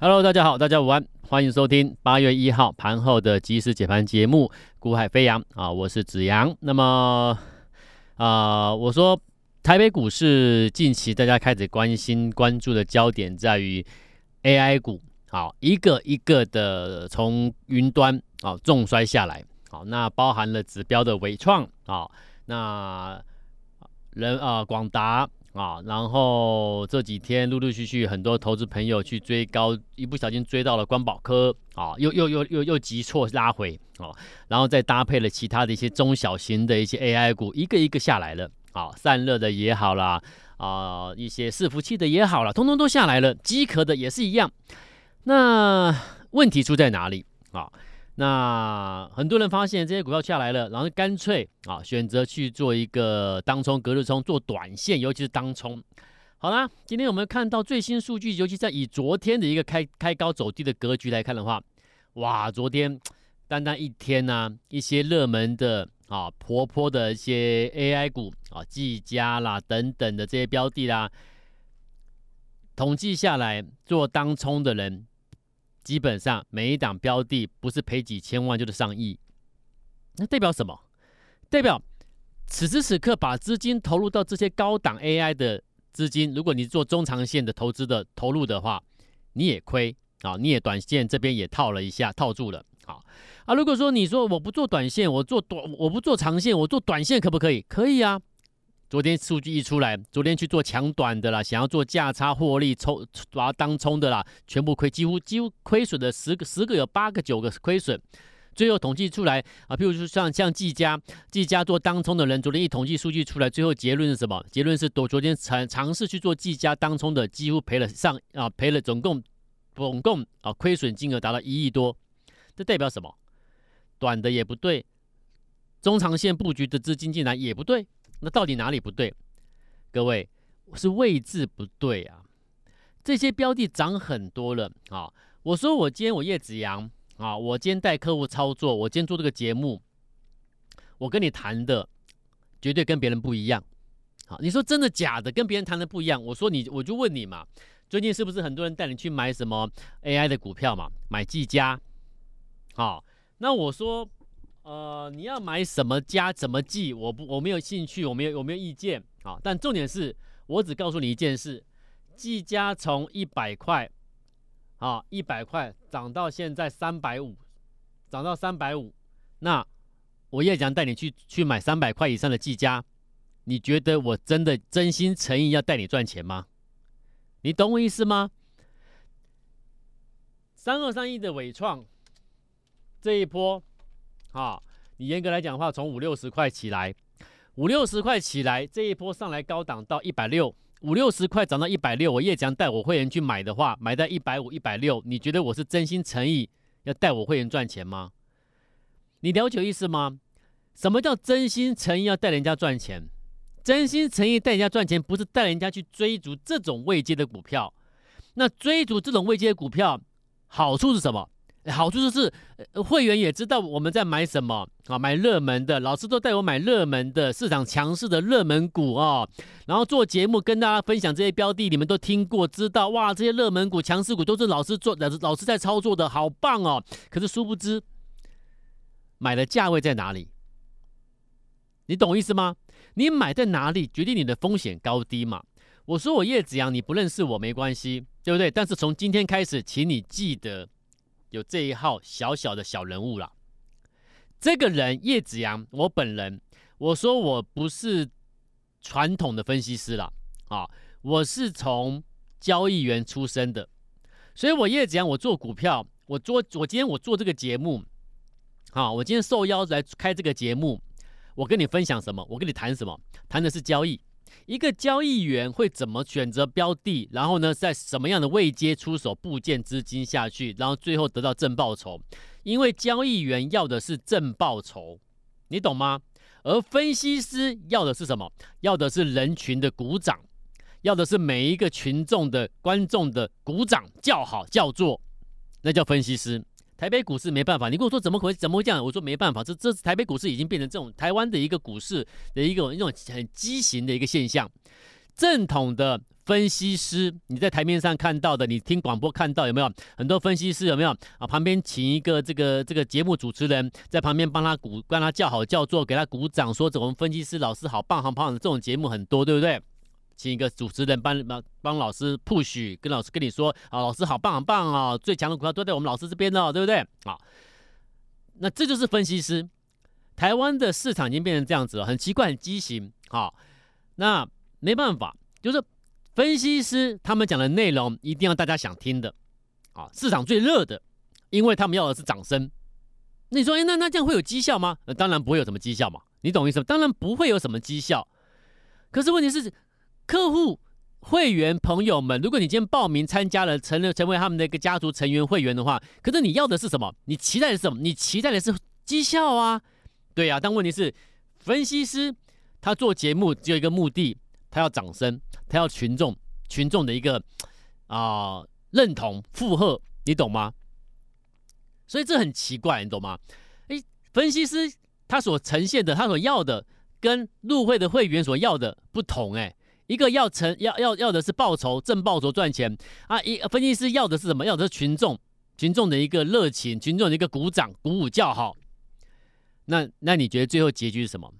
Hello，大家好，大家午安，欢迎收听八月一号盘后的即时解盘节目《股海飞扬》啊，我是子阳。那么啊、我说台北股市近期大家开始关心关注的焦点在于 AI 股，好、啊，一个一个的从云端啊重摔下来，好、啊，那包含了指标的纬创啊，那人啊广达。啊，然后这几天陆陆续续很多投资朋友去追高，一不小心追到了光宝科，啊，又又又又又急挫拉回，啊，然后再搭配了其他的一些中小型的一些 AI 股，一个一个下来了，啊，散热的也好啦，啊，一些伺服器的也好了，通通都下来了，机壳的也是一样，那问题出在哪里啊？那很多人发现这些股票下来了，然后干脆啊选择去做一个当冲、隔日冲做短线，尤其是当冲。好啦，今天我们看到最新数据，尤其在以昨天的一个开开高走低的格局来看的话，哇，昨天单单一天呢、一些热门的啊活泼的一些 AI 股啊，技嘉啦等等的这些标的啦，统计下来做当冲的人。基本上每一档标的不是赔几千万就是上亿，那代表什么？代表此时此刻把资金投入到这些高档 AI 的资金，如果你做中长线的投资的投入的话，你也亏啊，你也短线这边也套了一下，套住了啊啊！如果说你说我不做短线，我做短，我不做长线，我做短线可不可以？可以啊。昨天数据一出来，昨天去做强短的啦，想要做价差获利抽把它当冲的啦，全部亏，几乎几乎亏损的十个十个有八个九个是亏损。最后统计出来啊，譬如说像像技嘉，技嘉做当冲的人，昨天一统计数据出来，最后结论是什么？结论是昨昨天尝尝试去做技嘉当冲的，几乎赔了上啊赔了总共总共啊亏损金额达到一亿多。这代表什么？短的也不对，中长线布局的资金进来也不对。那到底哪里不对？各位，是位置不对啊！这些标的涨很多了啊！我说我今天我叶子阳啊，我今天带客户操作，我今天做这个节目，我跟你谈的绝对跟别人不一样。好，你说真的假的？跟别人谈的不一样？我说你，我就问你嘛，最近是不是很多人带你去买什么 AI 的股票嘛？买技嘉？好，那我说。呃，你要买什么加怎么记？我不，我没有兴趣，我没有，我没有意见啊。但重点是我只告诉你一件事：技嘉从一百块，啊，一百块涨到现在三百五，涨到三百五。那我也想带你去去买三百块以上的技嘉，你觉得我真的真心诚意要带你赚钱吗？你懂我意思吗？三二三一的伟创这一波。啊，你严格来讲的话，从五六十块起来，五六十块起来，这一波上来高档到一百六，五六十块涨到一百六，我叶强带我会员去买的话，买在一百五、一百六，你觉得我是真心诚意要带我会员赚钱吗？你了解意思吗？什么叫真心诚意要带人家赚钱？真心诚意带人家赚钱，不是带人家去追逐这种未接的股票。那追逐这种未接的股票，好处是什么？好处就是，会员也知道我们在买什么啊，买热门的，老师都带我买热门的，市场强势的热门股啊。然后做节目跟大家分享这些标的，你们都听过，知道哇，这些热门股、强势股都是老师做，老师在操作的，好棒哦。可是殊不知，买的价位在哪里？你懂意思吗？你买在哪里，决定你的风险高低嘛。我说我叶子阳，你不认识我没关系，对不对？但是从今天开始，请你记得。有这一号小小的小人物了，这个人叶子阳，我本人我说我不是传统的分析师了啊，我是从交易员出身的，所以我叶子阳我做股票，我做我今天我做这个节目，啊，我今天受邀来开这个节目，我跟你分享什么？我跟你谈什么？谈的是交易。一个交易员会怎么选择标的？然后呢，在什么样的位阶出手布建资金下去，然后最后得到正报酬？因为交易员要的是正报酬，你懂吗？而分析师要的是什么？要的是人群的鼓掌，要的是每一个群众的观众的鼓掌叫好叫座，那叫分析师。台北股市没办法，你跟我说怎么回怎么会这样？我说没办法，这这台北股市已经变成这种台湾的一个股市的一个一种很畸形的一个现象。正统的分析师，你在台面上看到的，你听广播看到有没有很多分析师有没有啊？旁边请一个这个这个节目主持人在旁边帮他鼓，帮他叫好叫座，给他鼓掌，说我们分析师老师好棒好棒的这种节目很多，对不对？请一个主持人帮帮帮老师 push，跟老师跟你说啊，老师好棒好棒啊，最强的股票都在我们老师这边哦，对不对？啊，那这就是分析师。台湾的市场已经变成这样子了，很奇怪，很畸形。好，那没办法，就是。分析师他们讲的内容一定要大家想听的，啊，市场最热的，因为他们要的是掌声。那你说，哎，那那这样会有绩效吗？那当然不会有什么绩效嘛，你懂意思吗？当然不会有什么绩效。可是问题是，客户、会员朋友们，如果你今天报名参加了，成了成为他们的一个家族成员会员的话，可是你要的是什么？你期待的是什么？你期待的是绩效啊，对呀、啊。但问题是，分析师他做节目只有一个目的。他要掌声，他要群众群众的一个啊、认同附和，你懂吗？所以这很奇怪，你懂吗？诶，分析师他所呈现的，他所要的，跟入会的会员所要的不同。诶，一个要成要要要的是报酬，挣报酬赚钱啊，一分析师要的是什么？要的是群众群众的一个热情，群众的一个鼓掌、鼓舞叫好。那那你觉得最后结局是什么？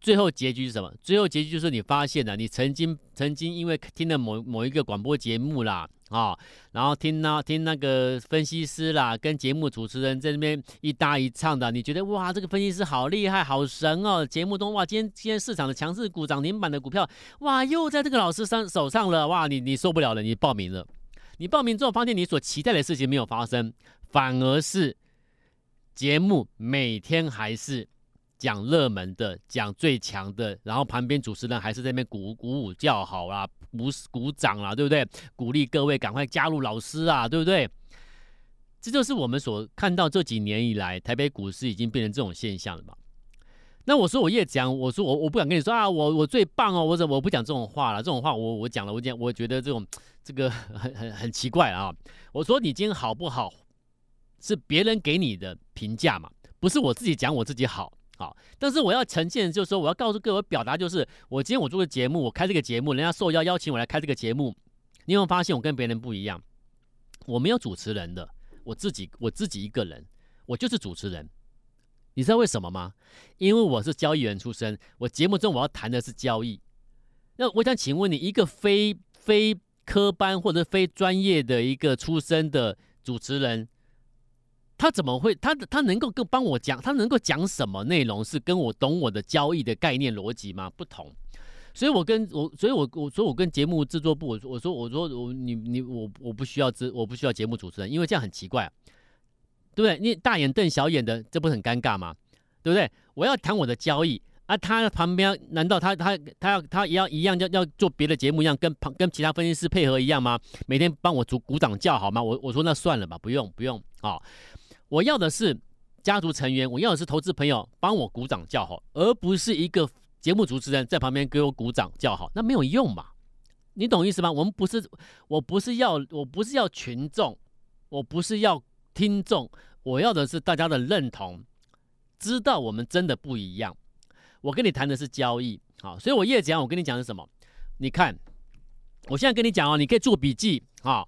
最后结局是什么？最后结局就是你发现了，你曾经曾经因为听了某某一个广播节目啦，啊、然后听那听那个分析师啦，跟节目主持人在那边一搭一唱的，你觉得哇，这个分析师好厉害，好神哦！节目中哇，今天今天市场的强势股涨停板的股票，哇，又在这个老师上手上了，哇，你你受不了了，你报名了，你报名之后发现你所期待的事情没有发生，反而是节目每天还是。讲热门的，讲最强的，然后旁边主持人还是在那边鼓鼓舞叫好啦，鼓鼓掌啦，对不对？鼓励各位赶快加入老师啊，对不对？这就是我们所看到这几年以来台北股市已经变成这种现象了嘛。那我说我也讲，我说我我不敢跟你说啊，我我最棒哦，我怎我不讲这种话了，这种话我我讲了，我讲我觉得这种这个很很很奇怪啊。我说你今天好不好，是别人给你的评价嘛，不是我自己讲我自己好。好，但是我要呈现，就是说，我要告诉各位，表达就是，我今天我做个节目，我开这个节目，人家受邀邀请我来开这个节目，你有没有发现我跟别人不一样？我没有主持人的，我自己我自己一个人，我就是主持人。你知道为什么吗？因为我是交易员出身，我节目中我要谈的是交易。那我想请问你，一个非非科班或者非专业的一个出身的主持人。他怎么会？他他能够跟帮我讲？他能够讲什么内容是跟我懂我的交易的概念逻辑吗？不同，所以我跟我，所以我我说我跟节目制作部，我说我说我说我你你我我不需要节我不需要节目主持人，因为这样很奇怪，对不对？你大眼瞪小眼的，这不是很尴尬吗？对不对？我要谈我的交易啊，他旁边难道他他他要他也要一样要要做别的节目一样，跟旁跟其他分析师配合一样吗？每天帮我组鼓掌叫好吗？我我说那算了吧，不用不用啊。哦我要的是家族成员，我要的是投资朋友帮我鼓掌叫好，而不是一个节目主持人在旁边给我鼓掌叫好，那没有用嘛？你懂意思吗？我们不是，我不是要，我不是要群众，我不是要听众，我要的是大家的认同，知道我们真的不一样。我跟你谈的是交易，好，所以我越讲，我跟你讲的是什么？你看，我现在跟你讲哦，你可以做笔记啊。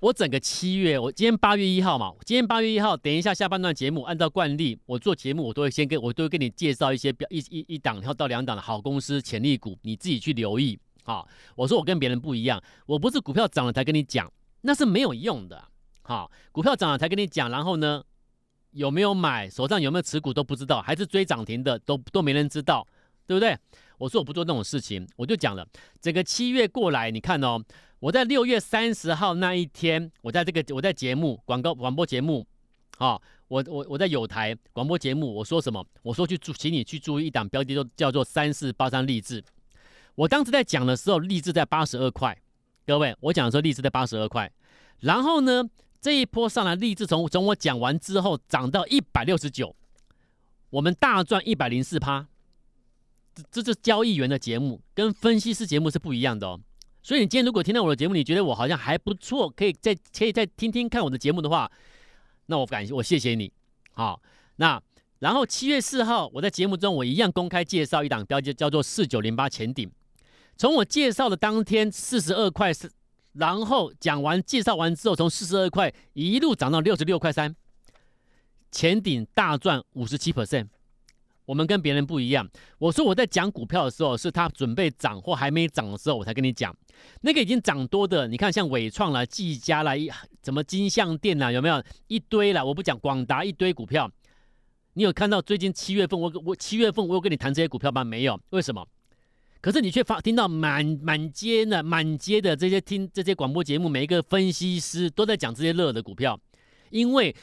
我整个七月，我今天八月一号嘛，今天八月一号，等一下下半段节目，按照惯例，我做节目我都会先跟我都会跟你介绍一些标一一一档，然后到两档的好公司潜力股，你自己去留意啊。我说我跟别人不一样，我不是股票涨了才跟你讲，那是没有用的。好，股票涨了才跟你讲，然后呢，有没有买，手上有没有持股都不知道，还是追涨停的都都没人知道，对不对？我说我不做那种事情，我就讲了，整个七月过来，你看哦。我在六月三十号那一天，我在这个我在节目广告广播节目，啊，我我我在有台广播节目，我说什么？我说去注，请你去注意一档标的，都叫做三四八三励志。我当时在讲的时候，励志在八十二块，各位，我讲的时候励志在八十二块。然后呢，这一波上来，励志从从我讲完之后涨到一百六十九，我们大赚一百零四趴。这这是交易员的节目，跟分析师节目是不一样的哦。所以你今天如果听到我的节目，你觉得我好像还不错，可以再可以再听听看我的节目的话，那我感谢我谢谢你。好，那然后七月四号我在节目中我一样公开介绍一档标记，叫做四九零八前顶。从我介绍的当天四十二块四，然后讲完介绍完之后，从四十二块一路涨到六十六块三，前顶大赚五十七 percent。我们跟别人不一样。我说我在讲股票的时候，是它准备涨或还没涨的时候，我才跟你讲。那个已经涨多的，你看像伟创啦、技嘉啦、一什么金像电啦，有没有一堆啦？我不讲广达一堆股票。你有看到最近七月份我我七月份我有跟你谈这些股票吗？没有，为什么？可是你却发听到满满街的满街的这些听这些广播节目，每一个分析师都在讲这些热的股票，因为。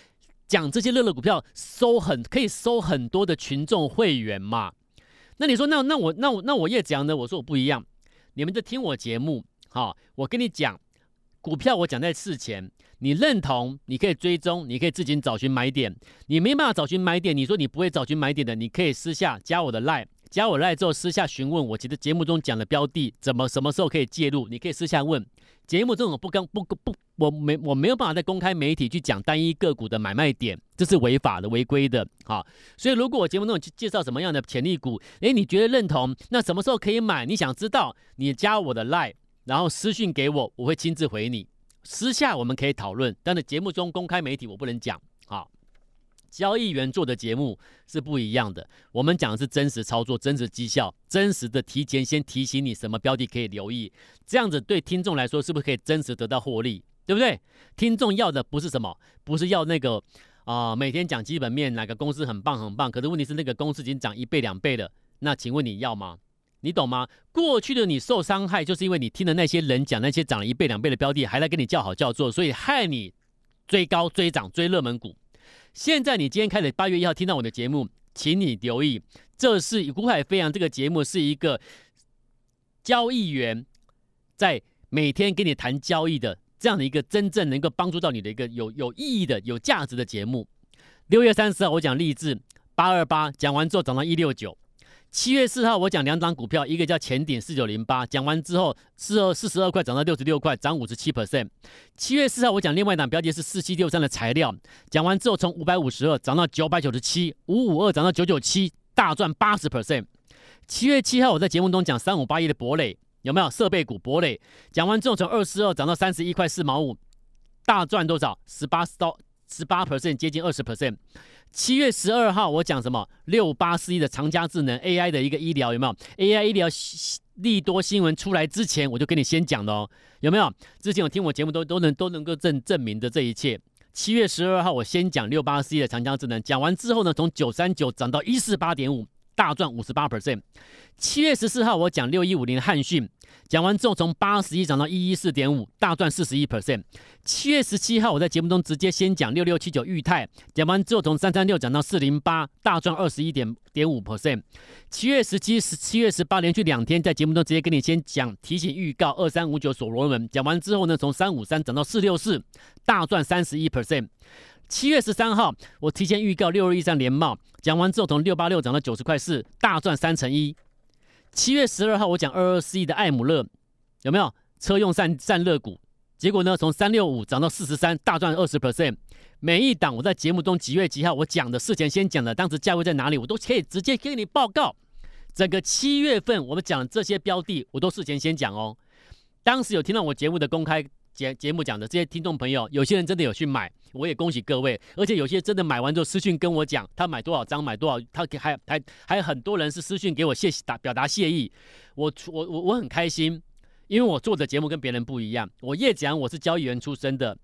讲这些乐乐股票收很可以收很多的群众会员嘛？那你说那那我那我那我也讲呢？我说我不一样，你们就听我节目，好，我跟你讲股票，我讲在事前，你认同你可以追踪，你可以自己找寻买点，你没办法找寻买点，你说你不会找寻买点的，你可以私下加我的 line，加我 line 之后私下询问我，其实节目中讲的标的怎么什么时候可以介入，你可以私下问。节目这种不跟不不，我没我没有办法在公开媒体去讲单一个股的买卖点，这是违法的、违规的。好，所以如果我节目中去介绍什么样的潜力股，诶，你觉得认同？那什么时候可以买？你想知道？你加我的 line，然后私讯给我，我会亲自回你。私下我们可以讨论，但是节目中公开媒体我不能讲。好。交易员做的节目是不一样的，我们讲的是真实操作、真实绩效、真实的提前先提醒你什么标的可以留意，这样子对听众来说是不是可以真实得到获利？对不对？听众要的不是什么，不是要那个啊、每天讲基本面哪个公司很棒很棒，可是问题是那个公司已经涨一倍两倍了，那请问你要吗？你懂吗？过去的你受伤害，就是因为你听的那些人讲那些涨了一倍两倍的标的，还来跟你叫好叫座，所以害你追高追涨追热门股。现在你今天开始八月一号听到我的节目，请你留意，这是《股海飞扬》这个节目是一个交易员在每天跟你谈交易的这样的一个真正能够帮助到你的一个有有意义的、有价值的节目。六月三十号我讲励志八二八，讲完之后涨到一六九。七月四号，我讲两档股票，一个叫前顶四九零八，讲完之后四二四十二块涨到六十六块，涨五十七 percent。七月四号，我讲另外一档标的是四七六三的材料，讲完之后从五百五十二涨到九百九十七，五五二涨到九九七，大赚八十 percent。七月七号，我在节目中讲三五八一的博磊，有没有设备股博磊？讲完之后从二四二涨到三十一块四毛五，大赚多少？十八到十八 percent，接近二十 percent。七月十二号，我讲什么？六八四一的长江智能 AI 的一个医疗有没有？AI 医疗利多新闻出来之前，我就跟你先讲的哦，有没有？之前有听我节目都都能都能够证证明的这一切。七月十二号，我先讲六八四一的长江智能，讲完之后呢，从九三九涨到一四八点五，大赚五十八 percent。七月十四号，我讲六一五零的汉讯。讲完之后，从八十一涨到一一四点五，大赚四十一 percent。七月十七号，我在节目中直接先讲六六七九裕泰，讲完之后从三三六涨到四零八，大赚二十一点点五 percent。七月十七、十七月十八连续两天在节目中直接跟你先讲提醒预告二三五九所罗门，讲完之后呢，从三五三涨到四六四，大赚三十一 percent。七月十三号，我提前预告六二一三连帽，讲完之后从六八六涨到九十块四，大赚三成一。七月十二号，我讲二二四一的艾姆勒，有没有车用散散热股？结果呢，从三六五涨到四十三，大赚二十 percent。每一档我在节目中几月几号我讲的事前先讲的，当时价位在哪里，我都可以直接给你报告。整个七月份我们讲的这些标的，我都事前先讲哦。当时有听到我节目的公开节节目讲的这些听众朋友，有些人真的有去买。我也恭喜各位，而且有些真的买完之后私讯跟我讲，他买多少张，买多少，他给还还还有很多人是私讯给我谢打表达谢意，我我我我很开心，因为我做的节目跟别人不一样，我叶子阳我是交易员出身的，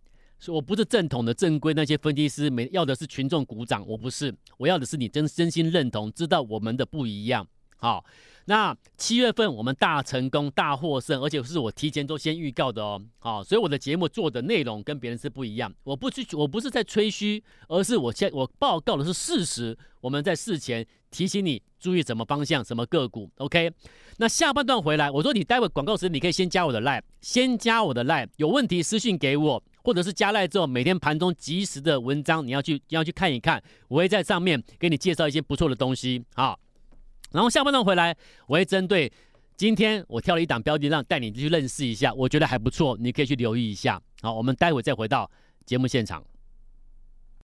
我不是正统的正规那些分析师，没要的是群众鼓掌，我不是，我要的是你真真心认同，知道我们的不一样，好。那七月份我们大成功、大获胜，而且是我提前都先预告的哦。好，所以我的节目做的内容跟别人是不一样。我不去，我不是在吹嘘，而是我现我报告的是事实。我们在事前提醒你注意什么方向、什么个股。OK。那下半段回来，我说你待会广告时，你可以先加我的 line，先加我的 line，有问题私信给我，或者是加 line 之后，每天盘中及时的文章你要去要去看一看，我会在上面给你介绍一些不错的东西。好。然后下半段回来，我会针对今天我挑了一档标的，让带你去认识一下，我觉得还不错，你可以去留意一下。好，我们待会再回到节目现场。